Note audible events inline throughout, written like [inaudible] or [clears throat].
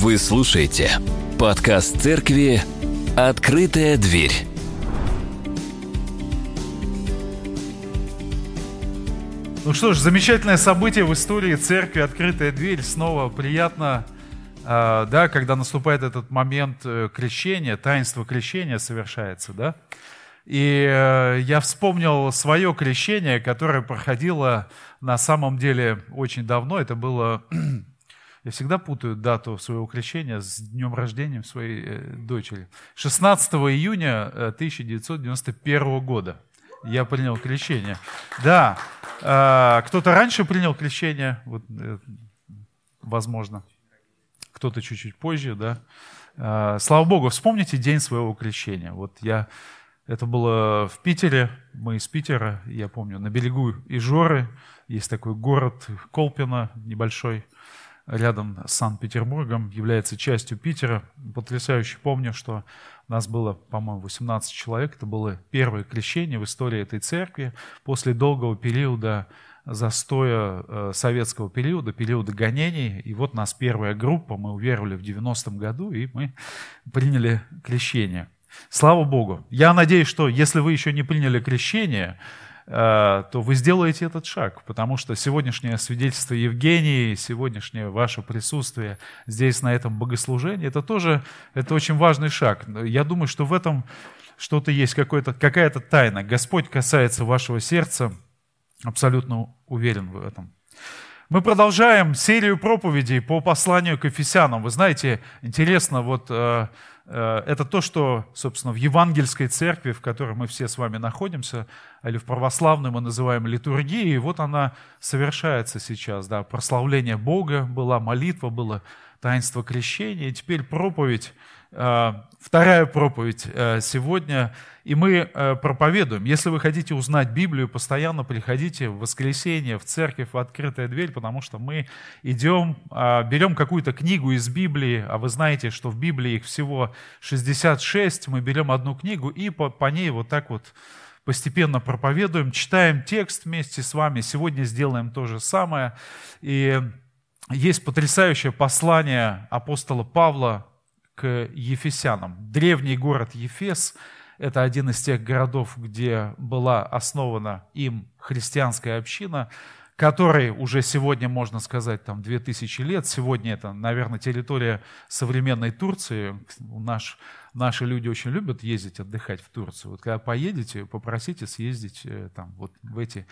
Вы слушаете подкаст церкви «Открытая дверь». Ну что ж, замечательное событие в истории церкви «Открытая дверь». Снова приятно, э, да, когда наступает этот момент э, крещения, таинство крещения совершается, да. И э, я вспомнил свое крещение, которое проходило на самом деле очень давно. Это было [clears throat] я всегда путаю дату своего крещения с днем рождения своей э, дочери. 16 июня 1991 э, года я принял крещение. Да, э, кто-то раньше принял крещение, вот, возможно, кто-то чуть-чуть позже, да. Слава Богу, вспомните день своего крещения. Вот я, это было в Питере, мы из Питера, я помню, на берегу Ижоры, есть такой город Колпино небольшой, рядом с Санкт-Петербургом, является частью Питера. Потрясающе помню, что нас было, по-моему, 18 человек. Это было первое крещение в истории этой церкви после долгого периода застоя э, советского периода, периода гонений. И вот нас первая группа, мы уверовали в 90-м году, и мы приняли крещение. Слава Богу. Я надеюсь, что если вы еще не приняли крещение, то вы сделаете этот шаг, потому что сегодняшнее свидетельство Евгении, сегодняшнее ваше присутствие здесь на этом богослужении, это тоже это очень важный шаг. Я думаю, что в этом что-то есть, какая-то тайна. Господь касается вашего сердца, абсолютно уверен в этом. Мы продолжаем серию проповедей по посланию к Ефесянам. Вы знаете, интересно, вот э, Э, это то, что, собственно, в евангельской церкви, в которой мы все с вами находимся, или в православной мы называем литургией, и вот она совершается сейчас. Да, прославление Бога была, молитва было, таинство крещения, и теперь проповедь Э, вторая проповедь э, сегодня, и мы э, проповедуем. Если вы хотите узнать Библию, постоянно приходите в воскресенье в церковь в открытая дверь, потому что мы идем, берем какую-то книгу из Библии, а вы знаете, что в Библии их всего 66, мы берем одну книгу и по, по ней вот так вот постепенно проповедуем, читаем текст вместе с вами. Сегодня сделаем то же самое. И есть потрясающее послание апостола Павла к Ефесянам. Древний город Ефес – это один из тех городов, где была основана им христианская община, которой уже сегодня, можно сказать, там 2000 лет. Сегодня это, наверное, территория современной Турции. Наш, наши люди очень любят ездить отдыхать в Турцию. Вот когда поедете, попросите съездить э, там, вот в эти,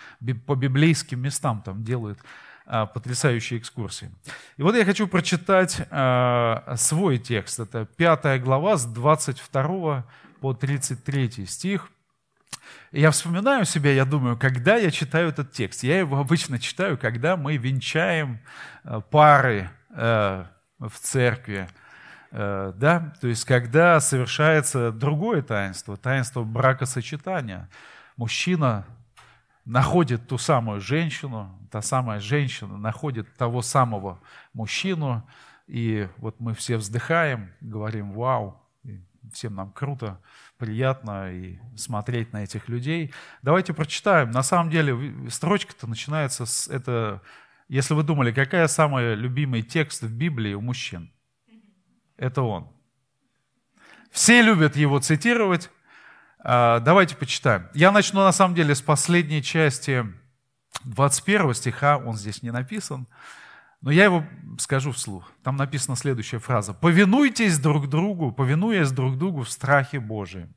по библейским местам там делают а, потрясающие экскурсии. И вот я хочу прочитать а, свой текст. Это пятая глава с 22 по 33 стих. Я вспоминаю себя, я думаю, когда я читаю этот текст. Я его обычно читаю, когда мы венчаем а, пары в церкви. Да? То есть, когда совершается другое таинство, таинство бракосочетания. Мужчина находит ту самую женщину, та самая женщина находит того самого мужчину, и вот мы все вздыхаем, говорим «Вау!», всем нам круто, приятно и смотреть на этих людей. Давайте прочитаем. На самом деле строчка-то начинается с... Это, если вы думали, какая самый любимый текст в Библии у мужчин? Это он. Все любят его цитировать, а, давайте почитаем. Я начну на самом деле с последней части 21 стиха, он здесь не написан, но я его скажу вслух. Там написана следующая фраза. «Повинуйтесь друг другу, повинуясь друг другу в страхе Божием».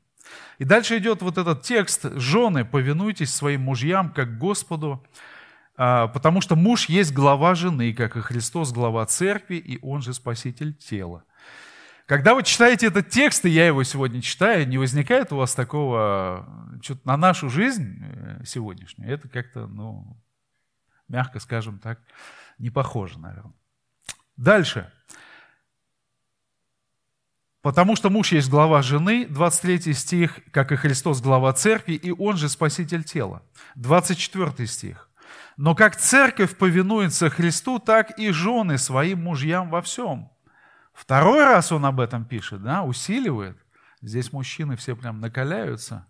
И дальше идет вот этот текст. «Жены, повинуйтесь своим мужьям, как Господу, а, потому что муж есть глава жены, как и Христос глава церкви, и он же спаситель тела». Когда вы читаете этот текст, и я его сегодня читаю, не возникает у вас такого, что-то на нашу жизнь э, сегодняшнюю, это как-то, ну, мягко скажем так, не похоже, наверное. Дальше. Потому что муж есть глава жены, 23 стих, как и Христос глава церкви, и он же спаситель тела. 24 стих. Но как церковь повинуется Христу, так и жены своим мужьям во всем. Второй раз он об этом пишет, да, усиливает. Здесь мужчины все прям накаляются.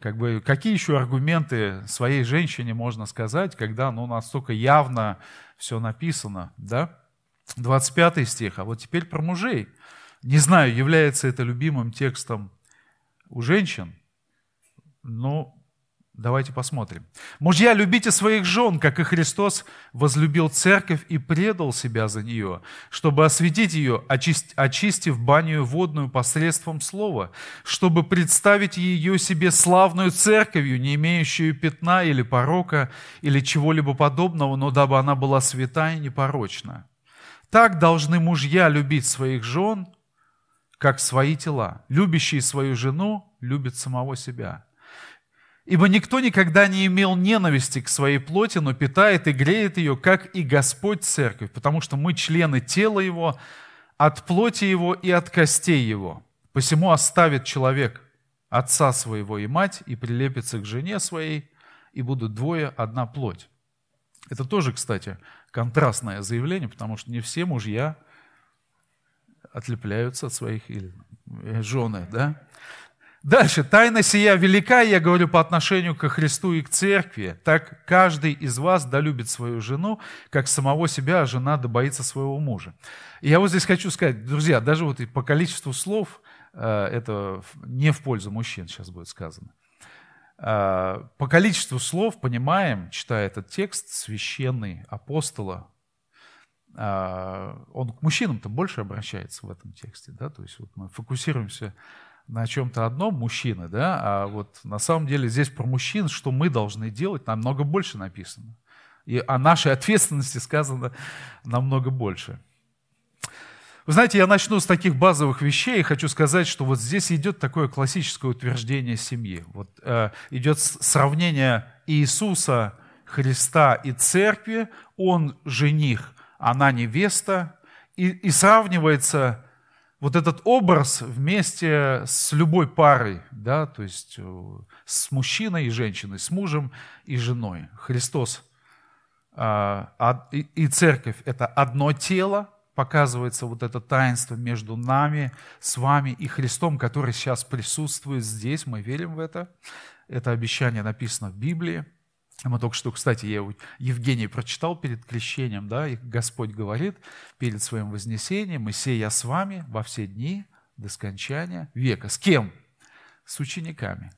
Как бы, какие еще аргументы своей женщине можно сказать, когда ну, настолько явно все написано, да? 25 стих. А вот теперь про мужей. Не знаю, является это любимым текстом у женщин, но Давайте посмотрим. Мужья, любите своих жен, как и Христос возлюбил церковь и предал себя за нее, чтобы осветить ее, очистив баню водную посредством слова, чтобы представить ее себе славную церковью, не имеющую пятна или порока, или чего-либо подобного, но дабы она была святая и непорочна. Так должны мужья любить своих жен, как свои тела. Любящий свою жену любит самого себя. Ибо никто никогда не имел ненависти к своей плоти, но питает и греет ее, как и Господь Церковь, потому что мы члены тела Его, от плоти Его и от костей Его. Посему оставит человек отца своего и мать, и прилепится к жене своей, и будут двое одна плоть. Это тоже, кстати, контрастное заявление, потому что не все мужья отлепляются от своих э, жены, да? Дальше. Тайна сия велика, я говорю по отношению к Христу и к церкви. Так каждый из вас долюбит свою жену, как самого себя, а жена да боится своего мужа. И я вот здесь хочу сказать, друзья, даже вот по количеству слов, э, это не в пользу мужчин сейчас будет сказано. Э, по количеству слов понимаем, читая этот текст священный апостола, э, он к мужчинам-то больше обращается в этом тексте, да, то есть вот мы фокусируемся на чем-то одном мужчины, да, а вот на самом деле здесь про мужчин, что мы должны делать, намного больше написано. И о нашей ответственности сказано намного больше. Вы знаете, я начну с таких базовых вещей и хочу сказать, что вот здесь идет такое классическое утверждение семьи. Вот э, идет сравнение Иисуса, Христа и церкви. Он жених, она невеста. И, и сравнивается вот этот образ вместе с любой парой, да, то есть э, с мужчиной и женщиной, с мужем и женой. Христос а, и церковь – это одно тело, показывается вот это таинство между нами, с вами и Христом, который сейчас присутствует здесь, мы верим в это. Это обещание написано в Библии – мы только что, кстати, я Евгений прочитал перед крещением, да, и Господь говорит перед своим вознесением, «Исей я с вами во все дни до скончания века». С кем? С учениками.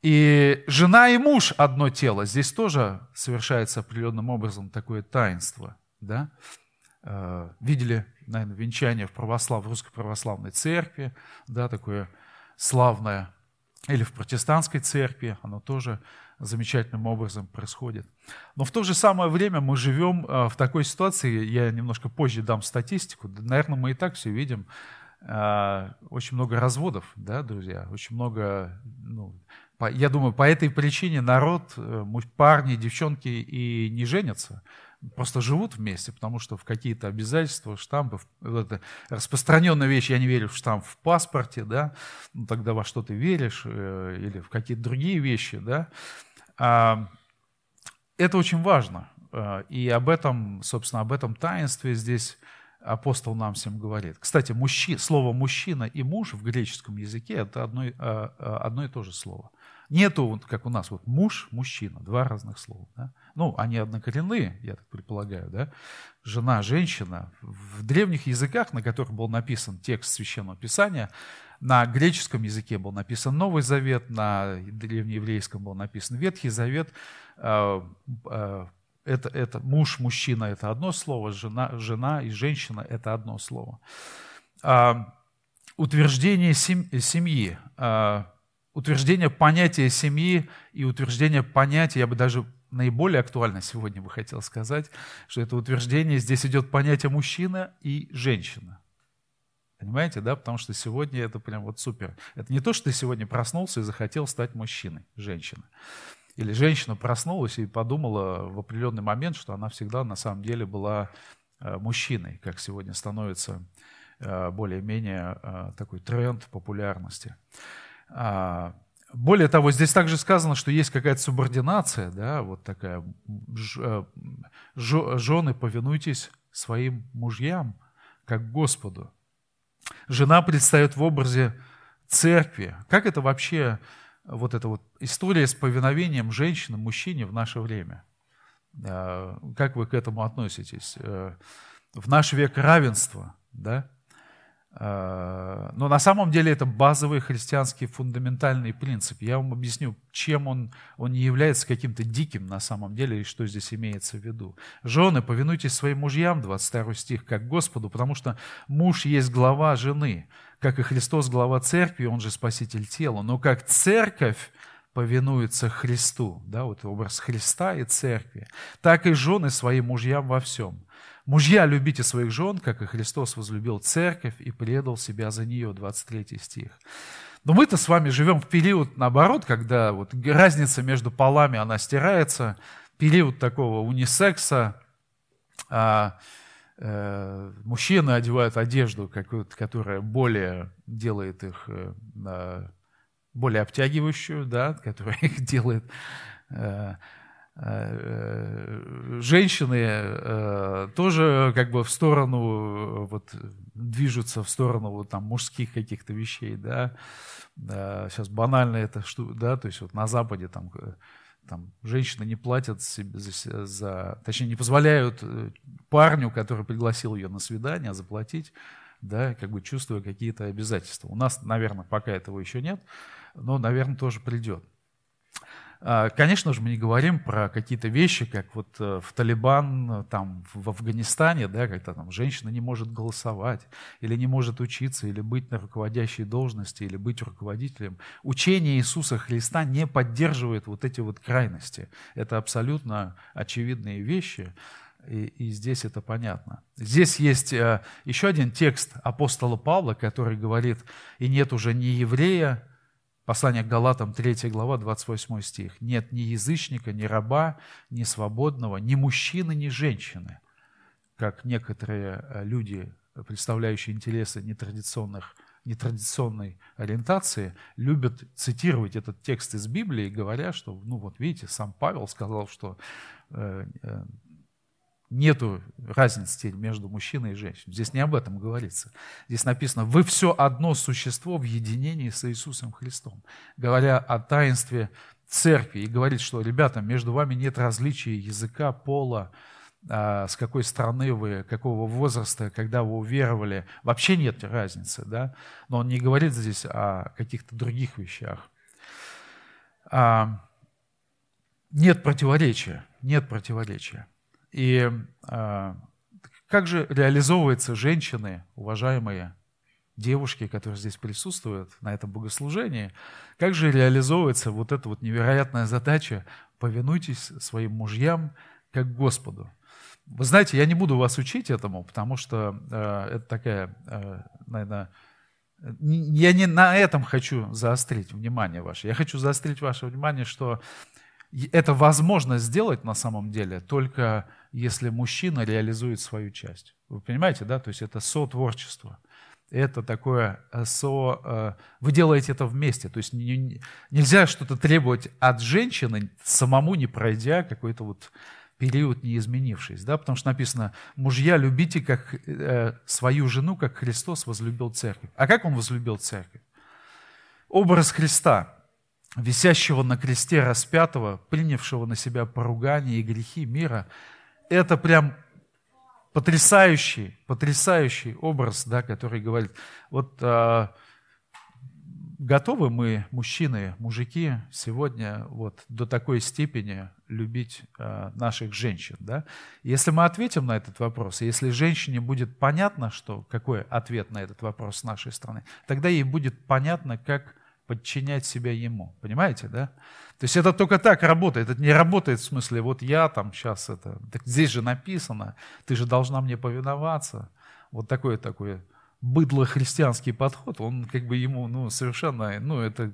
И жена и муж одно тело. Здесь тоже совершается определенным образом такое таинство. Да? Э, видели, наверное, венчание в, православ, в русской православной церкви, да, такое славное, или в протестантской церкви, оно тоже замечательным образом происходит. Но в то же самое время мы живем э, в такой ситуации, я немножко позже дам статистику, наверное, мы и так все видим, э, очень много разводов, да, друзья, очень много, ну, я думаю, по этой причине народ, э, парни, девчонки и не женятся, просто живут вместе, потому что в какие-то обязательства, штампы, это распространенная вещь, я не верю в штамп в паспорте, да, ну тогда во что ты веришь, или в какие-то другие вещи, да, это очень важно. А, и об этом, собственно, об этом таинстве здесь апостол нам всем говорит. Кстати, мужчи, слово «мужчина» и «муж» в греческом языке – это одно, а, одно и то же слово. Нету, как у нас, вот муж, мужчина, два разных слова. Да? Ну, они однокоренные, я так предполагаю, да? Жена, женщина. В древних языках, на которых был написан текст Священного Писания, на греческом языке был написан Новый Завет, на древнееврейском был написан Ветхий Завет. А, а, это, это муж, мужчина – это одно слово, жена, жена и женщина – это одно слово. А, утверждение семьи, утверждение понятия семьи и утверждение понятия, я бы даже наиболее актуально сегодня бы хотел сказать, что это утверждение, здесь идет понятие мужчина и женщина. Понимаете, да? Потому что сегодня это прям вот супер. Это не то, что ты сегодня проснулся и захотел стать мужчиной, женщиной. Или женщина проснулась и подумала в определенный момент, что она всегда на самом деле была э, мужчиной, как сегодня становится э, более-менее э, такой тренд популярности. А, более того, здесь также сказано, что есть какая-то субординация, да, вот такая, жены, повинуйтесь своим мужьям, как Господу. Жена предстает в образе церкви. Как это вообще, вот эта вот история с повиновением женщины, мужчине в наше время? Как вы к этому относитесь? Э, в наш век равенства, да, а, но на самом деле это базовый христианский фундаментальный принцип. Я вам объясню, чем он, он не является каким-то диким на самом деле, и что здесь имеется в виду. Жены, повинуйтесь своим мужьям, 22 стих, как Господу, потому что муж есть глава жены, как и Христос глава церкви, он же спаситель тела. Но как церковь повинуется Христу, да, вот образ Христа и церкви, так и жены своим мужьям во всем. Мужья, любите своих жен, как и Христос возлюбил церковь и предал себя за нее, 23 стих. Но мы-то с вами живем в период, наоборот, когда вот разница между полами, она стирается, период такого унисекса, а, э, мужчины одевают одежду, которая более делает их э, более обтягивающую, да, которая [laughs] их делает э, женщины э, тоже как бы в сторону вот движутся в сторону вот там мужских каких-то вещей, да. Сейчас банально это что, да, то есть вот на Западе там э, там женщины не платят себе за, за, точнее не позволяют парню, который пригласил ее на свидание, заплатить, да, как бы чувствуя какие-то обязательства. У нас, наверное, пока этого еще нет, но, наверное, тоже придет. А, конечно же, мы не говорим про какие-то вещи, как вот э, в Талибан, э, там, в Афганистане, да, когда там женщина не может голосовать, или не может учиться, или быть на руководящей должности, или быть руководителем. Учение Иисуса Христа не поддерживает вот эти вот крайности. Это абсолютно очевидные вещи, и, и здесь это понятно. Здесь есть э, еще один текст апостола Павла, который говорит, «И нет уже ни еврея, Послание к Галатам, 3 глава, 28 стих. «Нет ни язычника, ни раба, ни свободного, ни мужчины, ни женщины». Как некоторые э, люди, представляющие интересы нетрадиционных, нетрадиционной ориентации, любят цитировать этот текст из Библии, говоря, что, ну вот видите, сам Павел сказал, что э, э, Нету разницы между мужчиной и женщиной. Здесь не об этом говорится. Здесь написано, вы все одно существо в единении с Иисусом Христом. Говоря о таинстве церкви и говорит, что, ребята, между вами нет различия языка, пола, а, с какой страны вы, какого возраста, когда вы уверовали. Вообще нет разницы, да? Но он не говорит здесь о каких-то других вещах. А, нет противоречия, нет противоречия. И э, как же реализовываются женщины, уважаемые девушки, которые здесь присутствуют на этом богослужении, как же реализовывается вот эта вот невероятная задача «повинуйтесь своим мужьям, как Господу». Вы знаете, я не буду вас учить этому, потому что э, это такая, э, наверное, я не на этом хочу заострить внимание ваше. Я хочу заострить ваше внимание, что это возможно сделать на самом деле только если мужчина реализует свою часть. Вы понимаете, да? То есть это сотворчество. Это такое э, со... Э, вы делаете это вместе. То есть нельзя что-то требовать от женщины, самому не пройдя какой-то вот период не изменившись, да, потому что написано, мужья, любите как э, свою жену, как Христос возлюбил церковь. А как он возлюбил церковь? Образ Христа, висящего на кресте распятого, принявшего на себя поругание и грехи мира, это прям потрясающий, потрясающий образ, да, который говорит, вот а, готовы мы, мужчины, мужики, сегодня вот до такой степени любить а, наших женщин, да? Если мы ответим на этот вопрос, если женщине будет понятно, что какой ответ на этот вопрос с нашей стороны, тогда ей будет понятно, как подчинять себя ему. Понимаете, да? То есть это только так работает. Это не работает в смысле, вот я там сейчас это... Так здесь же написано, ты же должна мне повиноваться. Вот такой такой быдло-христианский подход, он как бы ему ну, совершенно, ну это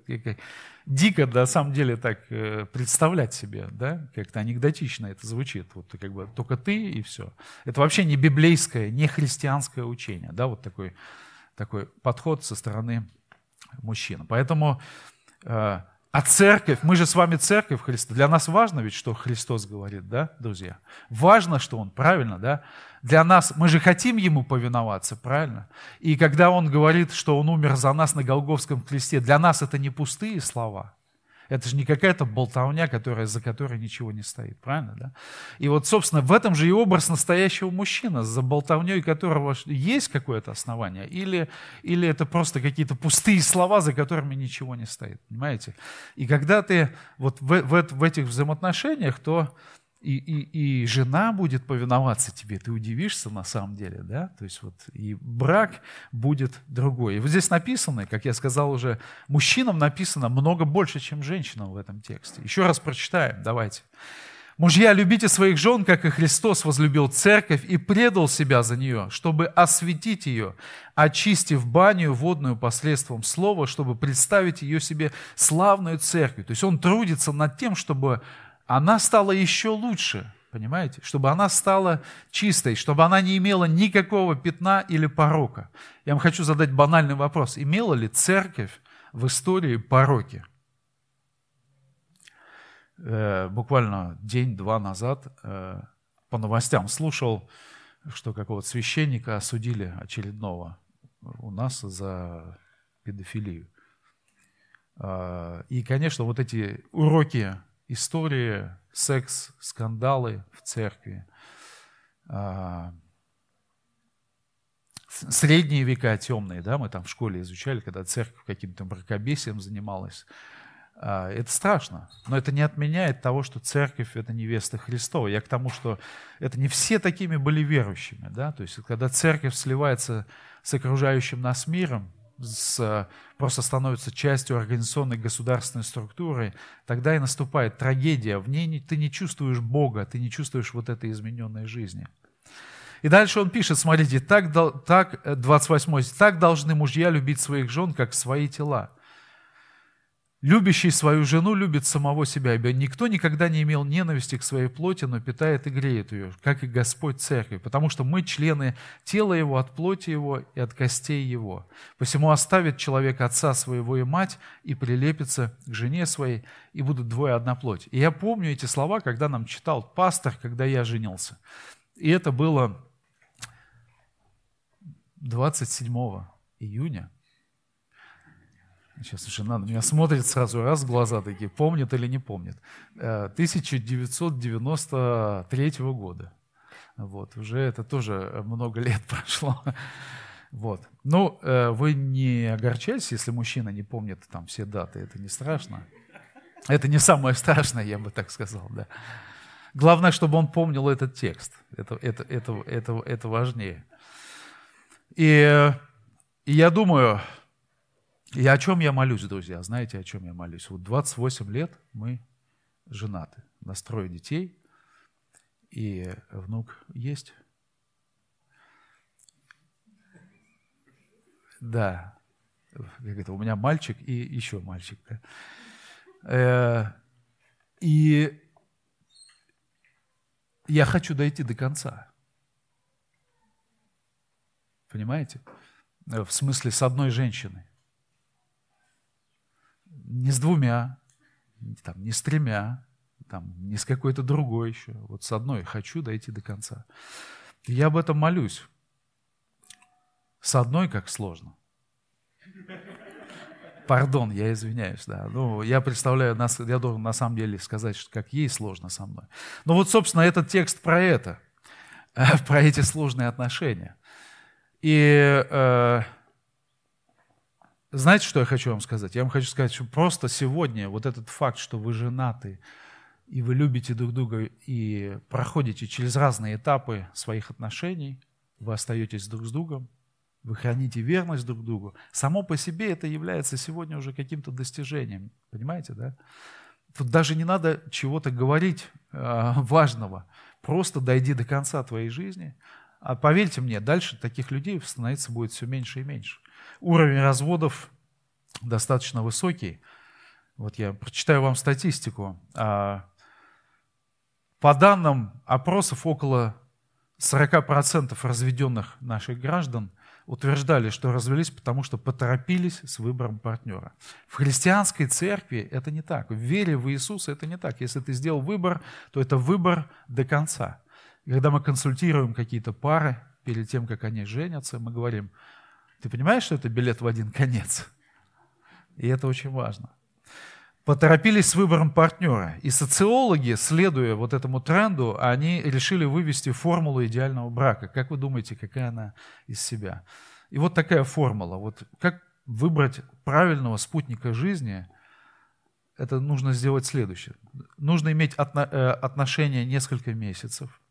дико на самом деле так э, представлять себе, да, как-то анекдотично это звучит, вот как бы только ты и все. Это вообще не библейское, не христианское учение, да, вот такой, такой подход со стороны мужчина. Поэтому, э, а церковь, мы же с вами церковь Христа. Для нас важно ведь, что Христос говорит, да, друзья? Важно, что Он, правильно, да? Для нас, мы же хотим Ему повиноваться, правильно? И когда Он говорит, что Он умер за нас на Голговском кресте, для нас это не пустые слова. Это же не какая-то болтовня, которая, за которой ничего не стоит, правильно? Да? И вот, собственно, в этом же и образ настоящего мужчины, за болтовней которого есть какое-то основание, или, или это просто какие-то пустые слова, за которыми ничего не стоит, понимаете? И когда ты вот в, в, в этих взаимоотношениях, то и, и, и жена будет повиноваться тебе, ты удивишься на самом деле, да? То есть вот и брак будет другой. И вот здесь написано, как я сказал уже, мужчинам написано много больше, чем женщинам в этом тексте. Еще раз прочитаем, давайте. Мужья, любите своих жен, как и Христос возлюбил церковь и предал себя за нее, чтобы осветить ее, очистив баню водную посредством слова, чтобы представить ее себе славную церковь. То есть он трудится над тем, чтобы она стала еще лучше, понимаете? Чтобы она стала чистой, чтобы она не имела никакого пятна или порока. Я вам хочу задать банальный вопрос. Имела ли церковь в истории пороки? Э, буквально день-два назад э, по новостям слушал, что какого-то священника осудили очередного у нас за педофилию. Э, и, конечно, вот эти уроки истории, секс, скандалы в церкви. А, средние века темные, да, мы там в школе изучали, когда церковь каким-то мракобесием занималась. А, это страшно, но это не отменяет того, что церковь – это невеста Христова. Я к тому, что это не все такими были верующими. Да? То есть, когда церковь сливается с окружающим нас миром, с, просто становится частью организационной государственной структуры, тогда и наступает трагедия. В ней ты не чувствуешь Бога, ты не чувствуешь вот этой измененной жизни. И дальше он пишет, смотрите, так, так 28 так должны мужья любить своих жен, как свои тела. Любящий свою жену любит самого себя, ибо никто никогда не имел ненависти к своей плоти, но питает и греет ее, как и Господь Церкви, потому что мы члены тела Его, от плоти Его и от костей Его. Посему оставит человек отца своего и мать, и прилепится к жене своей, и будут двое одна плоть. И я помню эти слова, когда нам читал пастор, когда я женился. И это было 27 июня Сейчас жена на меня смотрит сразу, раз в глаза такие, помнит или не помнит. 1993 э, года. Вот, уже это тоже много лет [laughs] прошло. Вот. Ну, э, вы не огорчайтесь, если мужчина не помнит там все даты, это не страшно. Это не самое страшное, я бы так сказал, да. Главное, чтобы он помнил этот текст. Это, это, это, это, это важнее. И, и я думаю, и о чем я молюсь, друзья? Знаете, о чем я молюсь? Вот 28 лет мы женаты, на трое детей, и внук есть. Да. Я говорю, у меня мальчик и еще мальчик. Да? Э, и я хочу дойти до конца. Понимаете? В смысле, с одной женщиной не с двумя, там, не с тремя, там, не с какой-то другой еще. Вот с одной хочу дойти до конца. Я об этом молюсь. С одной как сложно. Пардон, я извиняюсь, да. Ну, я представляю, я должен на самом деле сказать, что как ей сложно со мной. Но вот, собственно, этот текст про это, [laughs] про эти сложные отношения. И э, знаете, что я хочу вам сказать? Я вам хочу сказать, что просто сегодня вот этот факт, что вы женаты, и вы любите друг друга, и проходите через разные этапы своих отношений, вы остаетесь друг с другом, вы храните верность друг другу, само по себе это является сегодня уже каким-то достижением. Понимаете, да? Тут даже не надо чего-то говорить э, важного. Просто дойди до конца твоей жизни. А поверьте мне, дальше таких людей становится будет все меньше и меньше уровень разводов достаточно высокий. Вот я прочитаю вам статистику. А, по данным опросов, около 40% разведенных наших граждан утверждали, что развелись, потому что поторопились с выбором партнера. В христианской церкви это не так. В вере в Иисуса это не так. Если ты сделал выбор, то это выбор до конца. Когда мы консультируем какие-то пары перед тем, как они женятся, мы говорим, ты понимаешь, что это билет в один конец? И это очень важно. поторопились с выбором партнера. И социологи, следуя вот этому тренду, они решили вывести формулу идеального брака. Как вы думаете, какая она из себя? И вот такая формула. Вот как выбрать правильного спутника жизни, это нужно сделать следующее. Нужно иметь э, отношения несколько месяцев.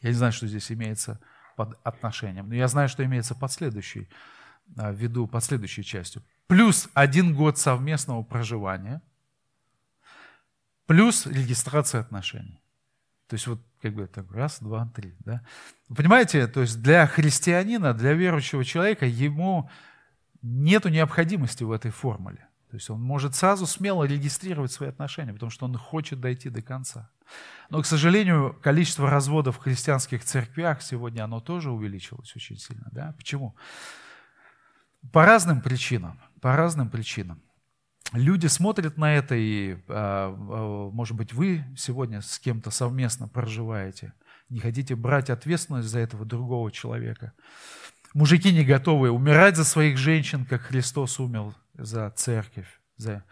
Я не знаю, что здесь имеется под отношением, но я знаю, что имеется под следующей, э, ввиду под следующей частью. Плюс один год совместного проживания, плюс регистрация отношений. То есть вот как бы так, раз, два, три. Да? Понимаете, то есть для христианина, для верующего человека, ему нет необходимости в этой формуле. То есть он может сразу смело регистрировать свои отношения, потому что он хочет дойти до конца. Но, к сожалению, количество разводов в христианских церквях сегодня оно тоже увеличилось очень сильно. Да? Почему? По разным причинам. По разным причинам. Люди смотрят на это, и, а, а, может быть, вы сегодня с кем-то совместно проживаете, не хотите брать ответственность за этого другого человека. Мужики не готовы умирать за своих женщин, как Христос умер за церковь. За...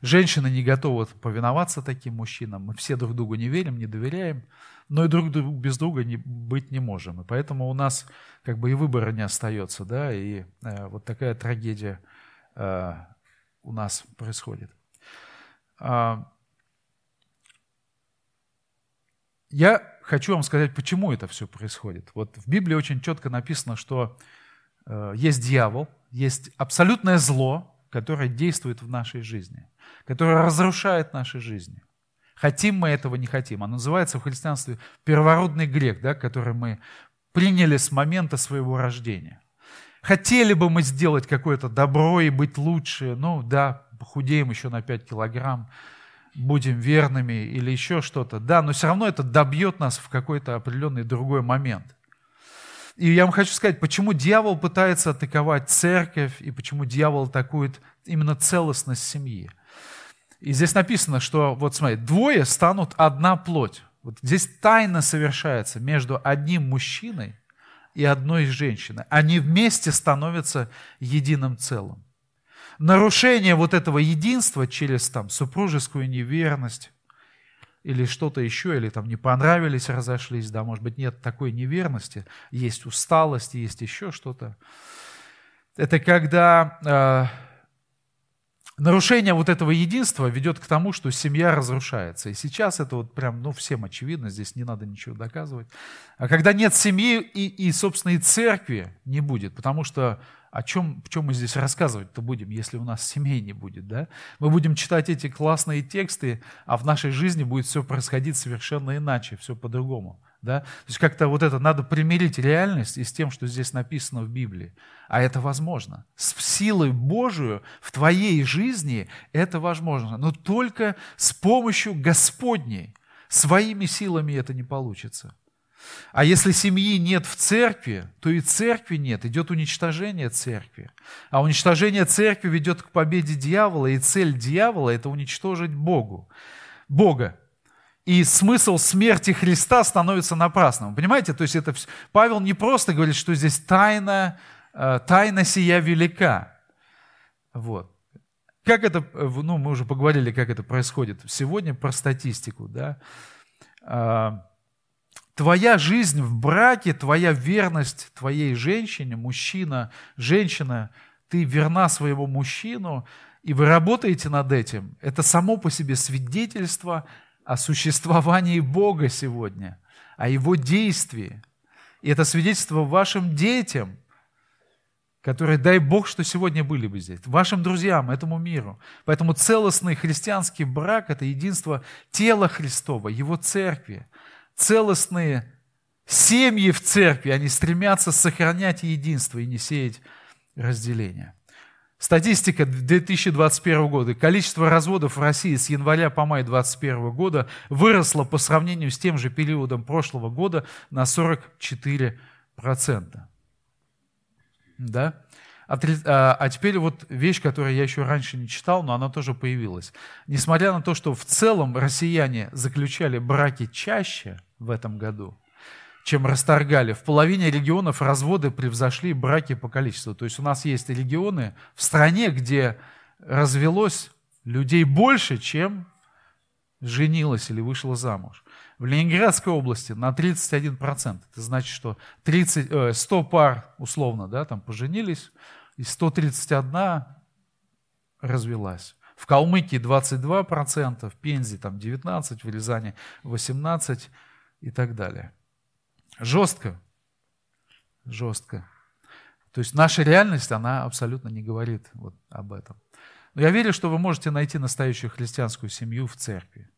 Женщины не готовы повиноваться таким мужчинам. Мы все друг другу не верим, не доверяем, но и друг без друга не, быть не можем. И поэтому у нас как бы и выбора не остается. Да? И э, вот такая трагедия э, у нас происходит. А, я хочу вам сказать, почему это все происходит. Вот в Библии очень четко написано, что э, есть дьявол, есть абсолютное зло, которое действует в нашей жизни, которое разрушает наши жизни. Хотим мы этого, не хотим. Оно называется в христианстве первородный грех, да, который мы приняли с момента своего рождения. Хотели бы мы сделать какое-то добро и быть лучше, ну да, похудеем еще на 5 килограмм, будем верными или еще что-то. Да, но все равно это добьет нас в какой-то определенный другой момент. И я вам хочу сказать, почему дьявол пытается атаковать церковь и почему дьявол атакует именно целостность семьи. И здесь написано, что, вот смотри, двое станут одна плоть. Вот здесь тайна совершается между одним мужчиной и одной женщиной. Они вместе становятся единым целым нарушение вот этого единства через там, супружескую неверность или что-то еще, или там не понравились, разошлись, да, может быть, нет такой неверности, есть усталость, есть еще что-то. Это когда э, нарушение вот этого единства ведет к тому, что семья разрушается. И сейчас это вот прям, ну, всем очевидно, здесь не надо ничего доказывать. А когда нет семьи и, и собственно, и церкви не будет, потому что о чем, о чем мы здесь рассказывать-то будем, если у нас семей не будет, да? Мы будем читать эти классные тексты, а в нашей жизни будет все происходить совершенно иначе, все по-другому, да? То есть как-то вот это надо примирить реальность и с тем, что здесь написано в Библии. А это возможно. С силой Божию в твоей жизни это возможно, но только с помощью Господней. Своими силами это не получится. А если семьи нет в церкви, то и церкви нет, идет уничтожение церкви. А уничтожение церкви ведет к победе дьявола, и цель дьявола – это уничтожить Богу. Бога. И смысл смерти Христа становится напрасным. Понимаете? То есть это Павел не просто говорит, что здесь тайна, э, тайна сия велика. Вот. Как это, ну, мы уже поговорили, как это происходит сегодня, про статистику, да. Твоя жизнь в браке, твоя верность твоей женщине, мужчина, женщина, ты верна своему мужчину, и вы работаете над этим. Это само по себе свидетельство о существовании Бога сегодня, о Его действии. И это свидетельство вашим детям, которые, дай Бог, что сегодня были бы здесь, вашим друзьям, этому миру. Поэтому целостный христианский брак – это единство тела Христова, Его церкви – целостные семьи в церкви, они стремятся сохранять единство и не сеять разделение. Статистика 2021 года. Количество разводов в России с января по май 2021 года выросло по сравнению с тем же периодом прошлого года на 44%. Да? А, а теперь вот вещь, которую я еще раньше не читал, но она тоже появилась. Несмотря на то, что в целом россияне заключали браки чаще в этом году, чем расторгали, в половине регионов разводы превзошли браки по количеству. То есть у нас есть регионы в стране, где развелось Людей больше, чем женилась или вышла замуж. В Ленинградской области на 31%. Это значит, что 30, 100 э, пар условно да, там поженились, и 131 развелась. В Калмыкии 22%, в Пензе там 19%, в Рязани 18% и так далее. Жестко. Жестко. То есть наша реальность, она абсолютно не говорит вот об этом. Но я верю, что вы можете найти настоящую христианскую семью в церкви.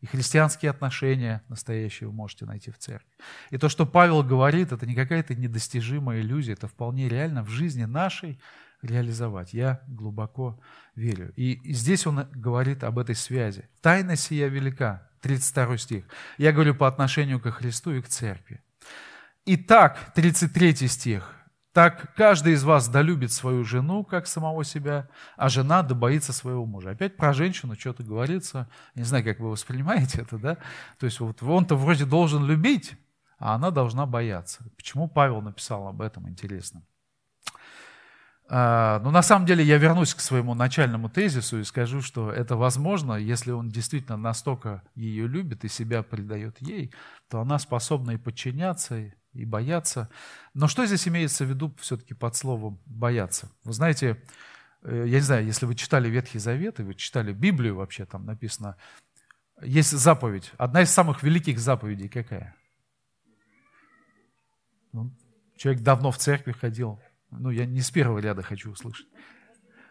И христианские отношения настоящие вы можете найти в церкви. И то, что Павел говорит, это не какая-то недостижимая иллюзия, это вполне реально в жизни нашей реализовать. Я глубоко верю. И здесь он говорит об этой связи. Тайна сия велика, 32 стих. Я говорю по отношению к Христу и к церкви. Итак, 33 стих. Так каждый из вас долюбит свою жену, как самого себя, а жена добоится своего мужа. Опять про женщину что-то говорится. не знаю, как вы воспринимаете это, да? То есть вот он-то вроде должен любить, а она должна бояться. Почему Павел написал об этом, интересно. А, Но ну, на самом деле я вернусь к своему начальному тезису и скажу, что это возможно, если он действительно настолько ее любит и себя предает ей, то она способна и подчиняться, и бояться. Но что здесь имеется в виду все-таки под словом «бояться»? Вы знаете, э, я не знаю, если вы читали Ветхий Завет, и вы читали Библию вообще, там написано, есть заповедь. Одна из самых великих заповедей какая? Ну, человек давно в церкви ходил. Ну, я не с первого ряда хочу услышать.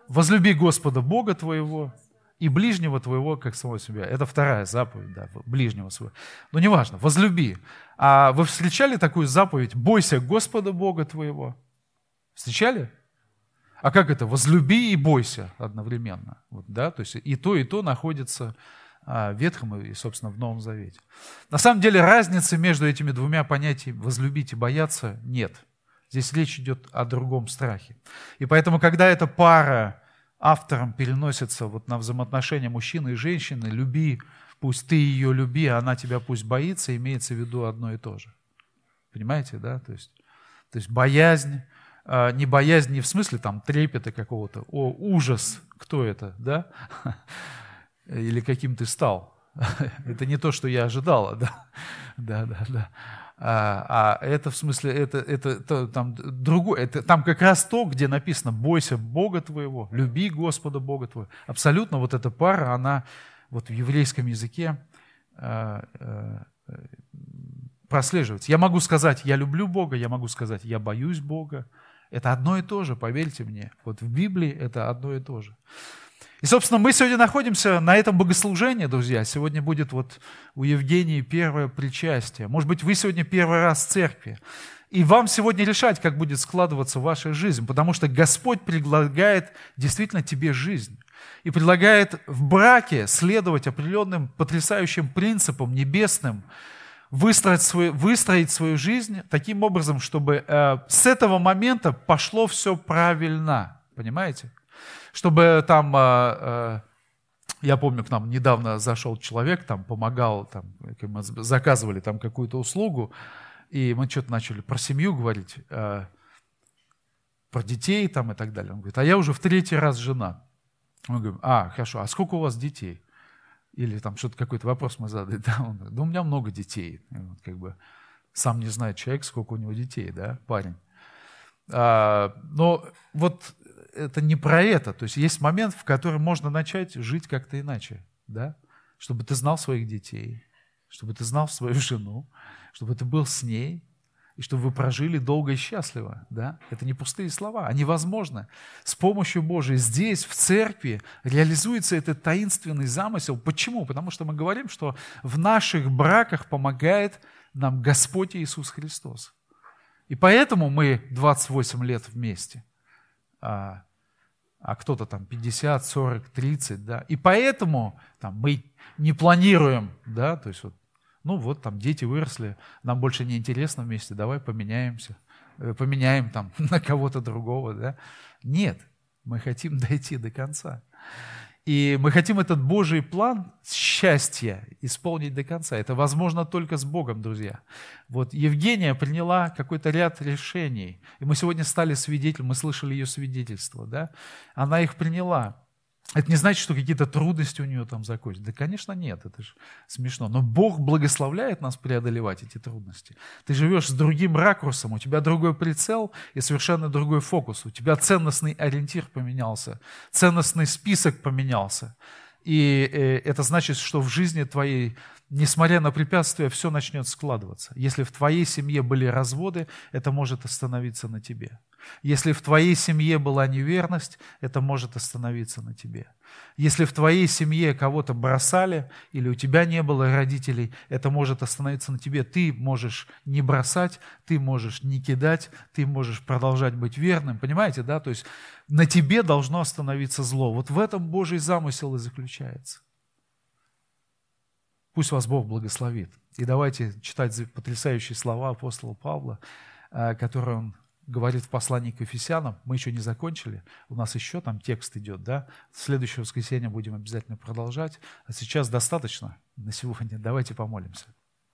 Возлюби Господа Бога твоего и ближнего твоего, как самого себя. Это вторая заповедь, да, ближнего своего. Но неважно, возлюби. А вы встречали такую заповедь «Бойся Господа Бога твоего»? Встречали? А как это? Возлюби и бойся одновременно. Вот, да? То есть и то, и то находится а, в Ветхом и, собственно, в Новом Завете. На самом деле разницы между этими двумя понятиями «возлюбить» и «бояться» нет. Здесь речь идет о другом страхе. И поэтому, когда эта пара автором переносится вот на взаимоотношения мужчины и женщины, люби, пусть ты ее люби, а она тебя пусть боится, имеется в виду одно и то же. Понимаете, да? То есть, то есть боязнь, а, не боязнь не в смысле там трепета какого-то, о, ужас, кто это, да? [laughs] Или каким ты стал. [laughs] Это не то, что я ожидала, да? [laughs] Да, да, да. А, а это в смысле, это, это, это там другое, это там как раз то, где написано «бойся Бога твоего, люби Господа Бога твоего». Абсолютно вот эта пара, она вот в еврейском языке э, э, прослеживается. Я могу сказать «я люблю Бога», я могу сказать «я боюсь Бога». Это одно и то же, поверьте мне. Вот в Библии это одно и то же. И, собственно, мы сегодня находимся на этом богослужении, друзья. Сегодня будет вот у Евгении первое причастие. Может быть, вы сегодня первый раз в церкви. И вам сегодня решать, как будет складываться ваша жизнь, потому что Господь предлагает действительно тебе жизнь. И предлагает в браке следовать определенным потрясающим принципам небесным, выстроить свою, выстроить свою жизнь таким образом, чтобы э, с этого момента пошло все правильно. Понимаете? Чтобы там, а, а, я помню, к нам недавно зашел человек, там помогал, там, мы заказывали там какую-то услугу, и мы что-то начали про семью говорить, а, про детей там и так далее. Он говорит, а я уже в третий раз жена. Мы говорим, а, хорошо, а сколько у вас детей? Или там что-то какой-то вопрос мы задали. [laughs] Да, он говорит, да у меня много детей. вот, как бы сам не знает человек, сколько у него детей, да, парень. А, но вот это не про это. То есть есть момент, в котором можно начать жить как-то иначе, да? Чтобы ты знал своих детей, чтобы ты знал свою жену, чтобы ты был с ней, и чтобы вы прожили долго и счастливо. Да? Это не пустые слова, они возможны. С помощью Божией здесь, в церкви, реализуется этот таинственный замысел. Почему? Потому что мы говорим, что в наших браках помогает нам Господь Иисус Христос. И поэтому мы 28 лет вместе. А, кто-то там 50, 40, 30, да. И поэтому там, мы не планируем, да, то есть вот, ну вот там дети выросли, нам больше не интересно вместе, давай поменяемся, э, поменяем там [laughs] на кого-то другого, да. Нет, мы хотим [laughs] дойти до конца. И мы хотим этот Божий план счастья исполнить до конца. Это возможно только с Богом, друзья. Вот Евгения приняла какой-то ряд решений. И мы сегодня стали свидетелем, мы слышали ее свидетельство. Да? Она их приняла. Это не значит, что какие-то трудности у нее там закончатся. Да, конечно, нет, это же смешно. Но Бог благословляет нас преодолевать эти трудности. Ты живешь с другим ракурсом, у тебя другой прицел и совершенно другой фокус. У тебя ценностный ориентир поменялся, ценностный список поменялся. И э, это значит, что в жизни твоей несмотря на препятствия, все начнет складываться. Если в твоей семье были разводы, это может остановиться на тебе. Если в твоей семье была неверность, это может остановиться на тебе. Если в твоей семье кого-то бросали, или у тебя не было родителей, это может остановиться на тебе. Ты можешь не бросать, ты можешь не кидать, ты можешь продолжать быть верным. Понимаете, да? То есть на тебе должно остановиться зло. Вот в этом Божий замысел и заключается. Пусть вас Бог благословит. И давайте читать потрясающие слова апостола Павла, э, которые он говорит в послании к Ефесянам. Мы еще не закончили, у нас еще там текст идет, да? В следующее воскресенье будем обязательно продолжать. А сейчас достаточно на сегодня. Давайте помолимся.